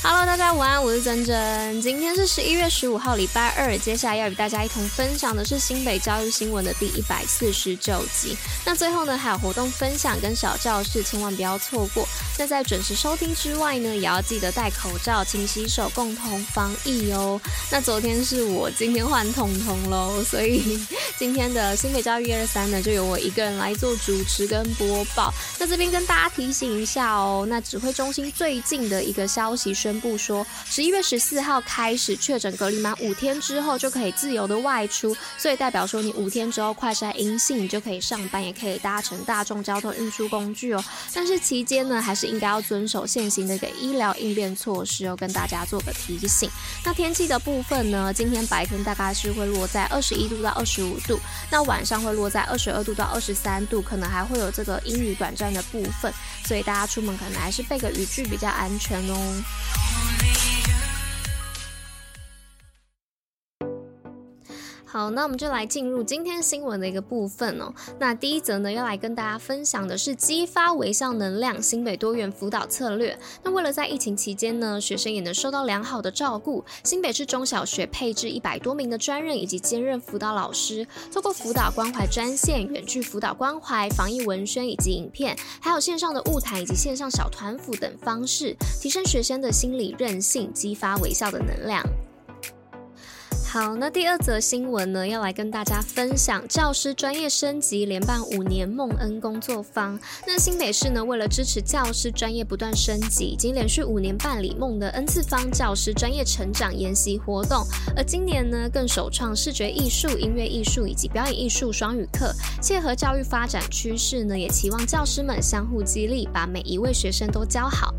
Hello，大家午安，我是珍珍。今天是十一月十五号，礼拜二。接下来要与大家一同分享的是新北教育新闻的第一百四十九集。那最后呢，还有活动分享跟小教室，千万不要错过。那在准时收听之外呢，也要记得戴口罩、勤洗手，共同防疫哦。那昨天是我，今天换彤彤喽，所以今天的新北教育一二三呢，就由我一个人来做主持跟播报。那这边跟大家提醒一下哦，那指挥中心最近的一个消息是。宣布说，十一月十四号开始确诊隔离满五天之后就可以自由的外出，所以代表说你五天之后快筛阴性，你就可以上班，也可以搭乘大众交通运输工具哦。但是期间呢，还是应该要遵守现行的一个医疗应变措施哦，跟大家做个提醒。那天气的部分呢，今天白天大概是会落在二十一度到二十五度，那晚上会落在二十二度到二十三度，可能还会有这个阴雨短暂的部分，所以大家出门可能还是备个雨具比较安全哦。好，那我们就来进入今天新闻的一个部分哦。那第一则呢，要来跟大家分享的是激发微笑能量新北多元辅导策略。那为了在疫情期间呢，学生也能受到良好的照顾，新北市中小学配置一百多名的专任以及兼任辅导老师，透过辅导关怀专线、远距辅导关怀、防疫文宣以及影片，还有线上的物谈以及线上小团辅等方式，提升学生的心理韧性，激发微笑的能量。好，那第二则新闻呢，要来跟大家分享教师专业升级连办五年梦恩工作坊。那新北市呢，为了支持教师专业不断升级，已经连续五年办理梦的 N 次方教师专业成长研习活动。而今年呢，更首创视觉艺术、音乐艺术以及表演艺术双语课，切合教育发展趋势呢，也期望教师们相互激励，把每一位学生都教好。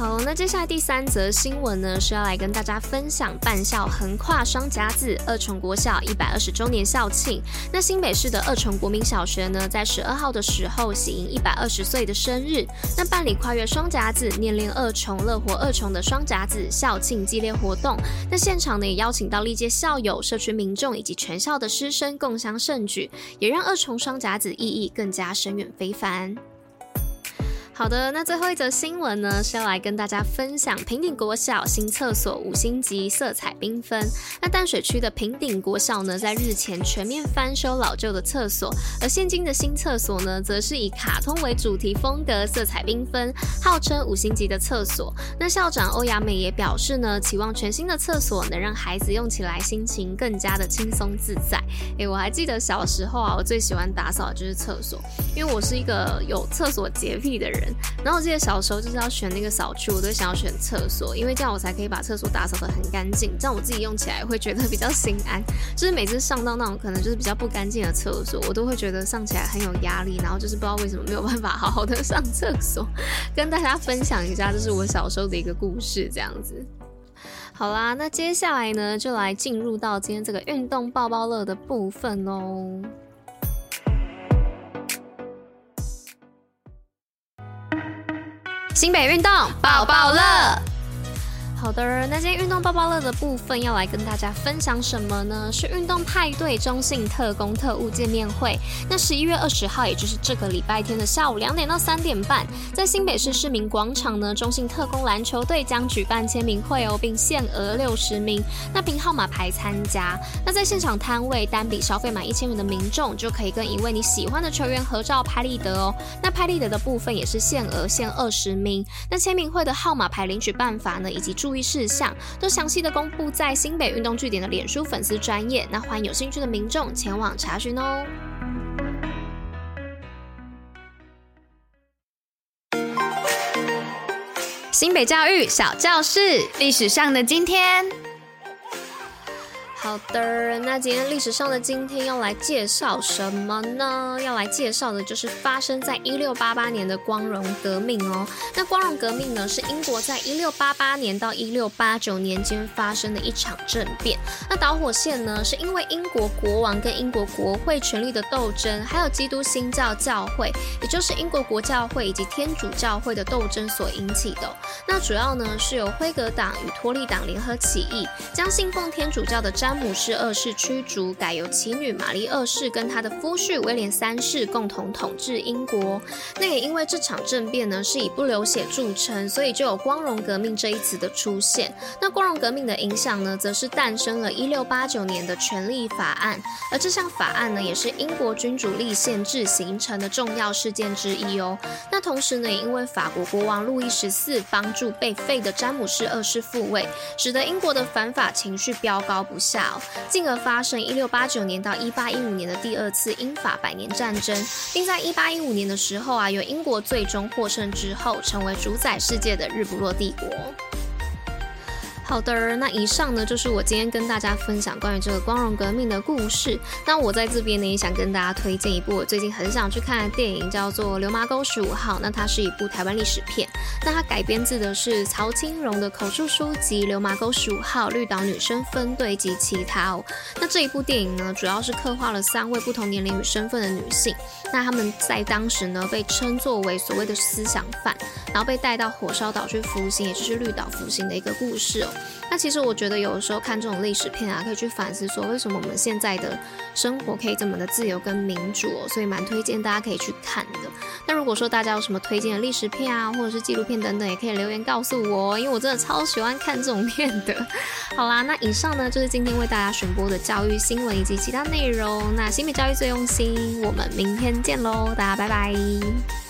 好，那接下来第三则新闻呢，是要来跟大家分享办校横跨双甲子二重国小一百二十周年校庆。那新北市的二重国民小学呢，在十二号的时候喜迎一百二十岁的生日，那办理跨越双甲子、念念二重、乐活二重的双甲子校庆激烈活动。那现场呢，也邀请到历届校友、社区民众以及全校的师生共襄盛举，也让二重双甲子意义更加深远非凡。好的，那最后一则新闻呢，是要来跟大家分享平顶国小新厕所五星级，色彩缤纷。那淡水区的平顶国小呢，在日前全面翻修老旧的厕所，而现今的新厕所呢，则是以卡通为主题风格，色彩缤纷，号称五星级的厕所。那校长欧雅美也表示呢，期望全新的厕所能让孩子用起来心情更加的轻松自在。诶、我还记得小时候啊，我最喜欢打扫就是厕所，因为我是一个有厕所洁癖的人。然后我记得小时候就是要选那个扫区，我都想要选厕所，因为这样我才可以把厕所打扫得很干净，这样我自己用起来会觉得比较心安。就是每次上到那种可能就是比较不干净的厕所，我都会觉得上起来很有压力，然后就是不知道为什么没有办法好好的上厕所。跟大家分享一下，这是我小时候的一个故事，这样子。好啦，那接下来呢，就来进入到今天这个运动抱抱乐的部分哦。新北运动抱抱乐。好的，那今天运动报报乐的部分要来跟大家分享什么呢？是运动派对中性特工特务见面会。那十一月二十号，也就是这个礼拜天的下午两点到三点半，在新北市市民广场呢，中信特工篮球队将举办签名会哦，并限额六十名，那凭号码牌参加。那在现场摊位单笔消费满一千元的民众，就可以跟一位你喜欢的球员合照拍立得哦。那拍立得的部分也是限额限二十名。那签名会的号码牌领取办法呢，以及注注意事项都详细的公布在新北运动据点的脸书粉丝专业，那欢迎有兴趣的民众前往查询哦。新北教育小教室，历史上的今天。好的，那今天历史上的今天要来介绍什么呢？要来介绍的就是发生在一六八八年的光荣革命哦。那光荣革命呢，是英国在一六八八年到一六八九年间发生的一场政变。那导火线呢，是因为英国国王跟英国国会权力的斗争，还有基督新教教会，也就是英国国教会以及天主教会的斗争所引起的。那主要呢，是由辉格党与托利党联合起义，将信奉天主教的詹詹姆士二世驱逐，改由其女玛丽二世跟他的夫婿威廉三世共同统治英国。那也因为这场政变呢是以不流血著称，所以就有光荣革命这一词的出现。那光荣革命的影响呢，则是诞生了一六八九年的权利法案，而这项法案呢，也是英国君主立宪制形成的重要事件之一哦。那同时呢，也因为法国国王路易十四帮助被废的詹姆士二世复位，使得英国的反法情绪飙高不下进而发生一六八九年到一八一五年的第二次英法百年战争，并在一八一五年的时候啊，由英国最终获胜之后，成为主宰世界的日不落帝国。好的，那以上呢，就是我今天跟大家分享关于这个光荣革命的故事。那我在这边呢也想跟大家推荐一部我最近很想去看的电影，叫做《流麻沟十五号》。那它是一部台湾历史片，那它改编自的是曹清荣的口述书籍《流麻沟十五号》、绿岛女生分队及其他哦。那这一部电影呢，主要是刻画了三位不同年龄与身份的女性，那她们在当时呢被称作为所谓的思想犯，然后被带到火烧岛去服刑，也就是绿岛服刑的一个故事哦。那其实我觉得有的时候看这种历史片啊，可以去反思说为什么我们现在的生活可以这么的自由跟民主，所以蛮推荐大家可以去看的。那如果说大家有什么推荐的历史片啊，或者是纪录片等等，也可以留言告诉我，因为我真的超喜欢看这种片的。好啦，那以上呢就是今天为大家选播的教育新闻以及其他内容。那新北教育最用心，我们明天见喽，大家拜拜。